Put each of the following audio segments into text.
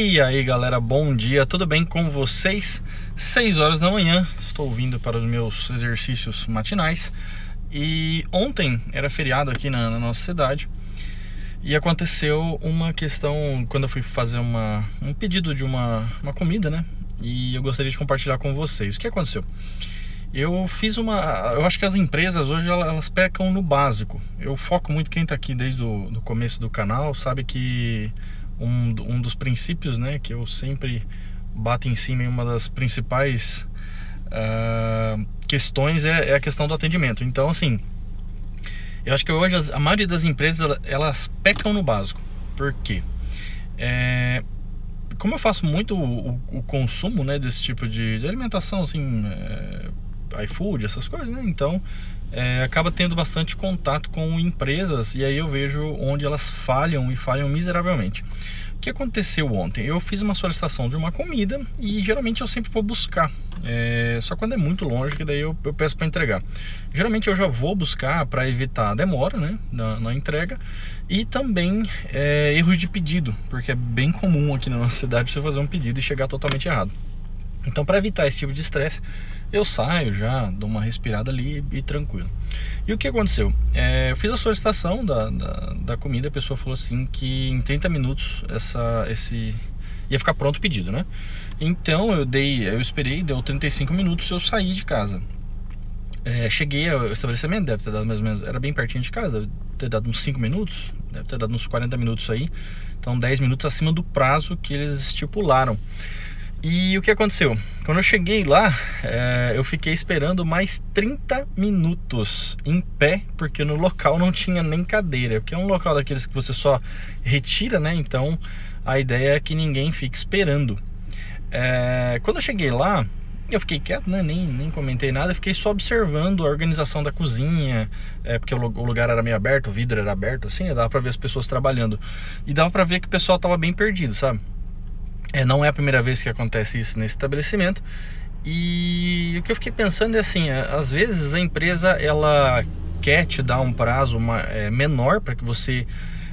E aí galera, bom dia, tudo bem com vocês? 6 horas da manhã, estou vindo para os meus exercícios matinais e ontem era feriado aqui na, na nossa cidade e aconteceu uma questão quando eu fui fazer uma, um pedido de uma, uma comida, né? E eu gostaria de compartilhar com vocês. O que aconteceu? Eu fiz uma. Eu acho que as empresas hoje elas pecam no básico. Eu foco muito quem está aqui desde o do começo do canal, sabe que um, um dos princípios né, que eu sempre bato em cima em uma das principais uh, questões é, é, a questão do atendimento. Então, assim, eu acho que hoje a maioria das empresas elas pecam no básico. Por quê? É, como eu faço muito o, o, o consumo né, desse tipo de, de alimentação, assim, é, iFood, essas coisas, né? Então, é, acaba tendo bastante contato com empresas e aí eu vejo onde elas falham e falham miseravelmente. O que aconteceu ontem? Eu fiz uma solicitação de uma comida e geralmente eu sempre vou buscar, é, só quando é muito longe que daí eu, eu peço para entregar. Geralmente eu já vou buscar para evitar a demora né, na, na entrega e também é, erros de pedido, porque é bem comum aqui na nossa cidade você fazer um pedido e chegar totalmente errado. Então, para evitar esse tipo de estresse, eu saio já, dou uma respirada ali e tranquilo. E o que aconteceu? É, eu fiz a solicitação da, da, da, comida, a pessoa falou assim que em 30 minutos essa, esse ia ficar pronto o pedido, né? Então eu dei, eu esperei, deu 35 minutos eu saí de casa. É, cheguei ao estabelecimento, deve ter dado mais ou menos, era bem pertinho de casa, deve ter dado uns 5 minutos, deve ter dado uns 40 minutos aí. Então 10 minutos acima do prazo que eles estipularam. E o que aconteceu? Quando eu cheguei lá, é, eu fiquei esperando mais 30 minutos em pé, porque no local não tinha nem cadeira, porque é um local daqueles que você só retira, né? Então a ideia é que ninguém fique esperando. É, quando eu cheguei lá, eu fiquei quieto, né? Nem, nem comentei nada, fiquei só observando a organização da cozinha, é, porque o, o lugar era meio aberto, o vidro era aberto, assim, dava pra ver as pessoas trabalhando. E dava pra ver que o pessoal tava bem perdido, sabe? É, não é a primeira vez que acontece isso nesse estabelecimento. E o que eu fiquei pensando é assim, é, às vezes a empresa ela quer te dar um prazo uma, é, menor para que você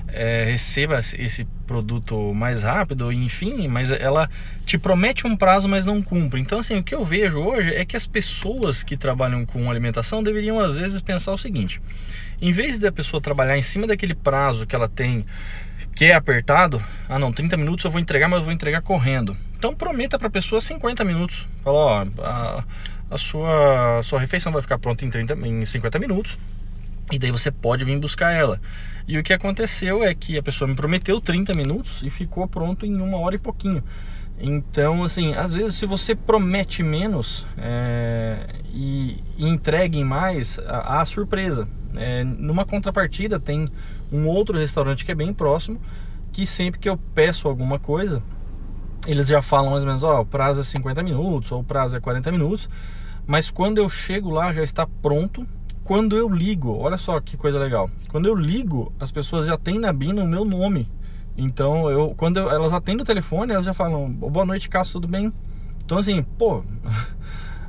é, receba esse produto mais rápido, enfim, mas ela te promete um prazo, mas não cumpre. Então, assim, o que eu vejo hoje é que as pessoas que trabalham com alimentação deveriam às vezes pensar o seguinte: em vez da pessoa trabalhar em cima daquele prazo que ela tem que é apertado, ah não, 30 minutos eu vou entregar, mas eu vou entregar correndo. Então prometa para a pessoa 50 minutos. Fala, ó, a, a sua, a sua refeição vai ficar pronta em, 30, em 50 minutos. E daí você pode vir buscar ela. E o que aconteceu é que a pessoa me prometeu 30 minutos e ficou pronto em uma hora e pouquinho. Então, assim, às vezes se você promete menos é, e, entregue mais, há surpresa. É, numa contrapartida, tem um outro restaurante que é bem próximo, que sempre que eu peço alguma coisa, eles já falam mais ou menos, ó, oh, o prazo é 50 minutos, ou o prazo é 40 minutos, mas quando eu chego lá já está pronto. Quando eu ligo, olha só que coisa legal. Quando eu ligo, as pessoas já têm na BIM o meu nome. Então, eu, quando eu, elas atendem o telefone, elas já falam: Boa noite, Cássio, tudo bem? Então, assim, pô,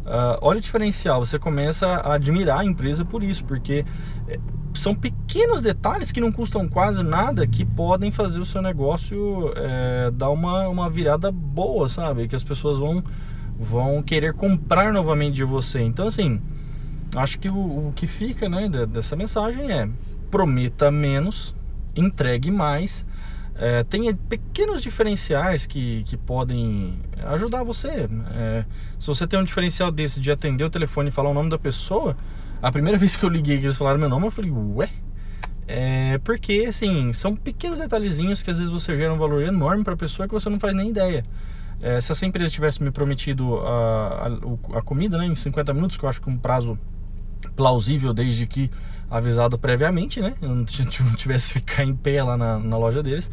Uh, olha o diferencial, você começa a admirar a empresa por isso, porque eh, são pequenos detalhes que não custam quase nada que podem fazer o seu negócio é, dar uma, uma virada boa, sabe? Que as pessoas vão, vão querer comprar novamente de você. Então, assim, acho que o, o que fica né, dessa mensagem é: prometa menos, entregue mais é, tem pequenos diferenciais que, que podem ajudar você. É, se você tem um diferencial desse de atender o telefone e falar o nome da pessoa, a primeira vez que eu liguei que eles falaram meu nome, eu falei, ué? É, porque, assim, são pequenos detalhezinhos que às vezes você gera um valor enorme para a pessoa que você não faz nem ideia. É, se essa empresa tivesse me prometido a, a, a comida né, em 50 minutos, que eu acho que é um prazo plausível desde que avisado previamente, né? Eu não tivesse ficar em pé lá na, na loja deles.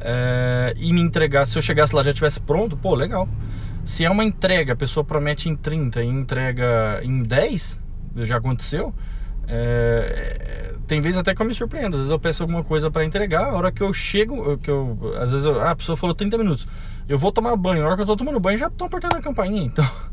É, e me entregasse, se eu chegasse lá já tivesse pronto, pô, legal. Se é uma entrega, a pessoa promete em 30 e entrega em 10, já aconteceu. É, tem vezes até que eu me surpreendo. Às vezes eu peço alguma coisa para entregar, a hora que eu chego, que eu, às vezes eu, ah, a pessoa falou 30 minutos. Eu vou tomar banho, a hora que eu tô tomando banho já estão apertando a campainha. Então,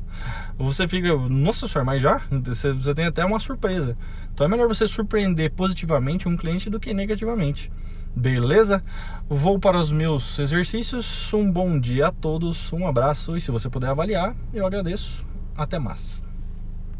você fica, nossa senhora, mas já? Você, você tem até uma surpresa. Então é melhor você surpreender positivamente um cliente do que negativamente. Beleza? Vou para os meus exercícios. Um bom dia a todos, um abraço e se você puder avaliar, eu agradeço. Até mais.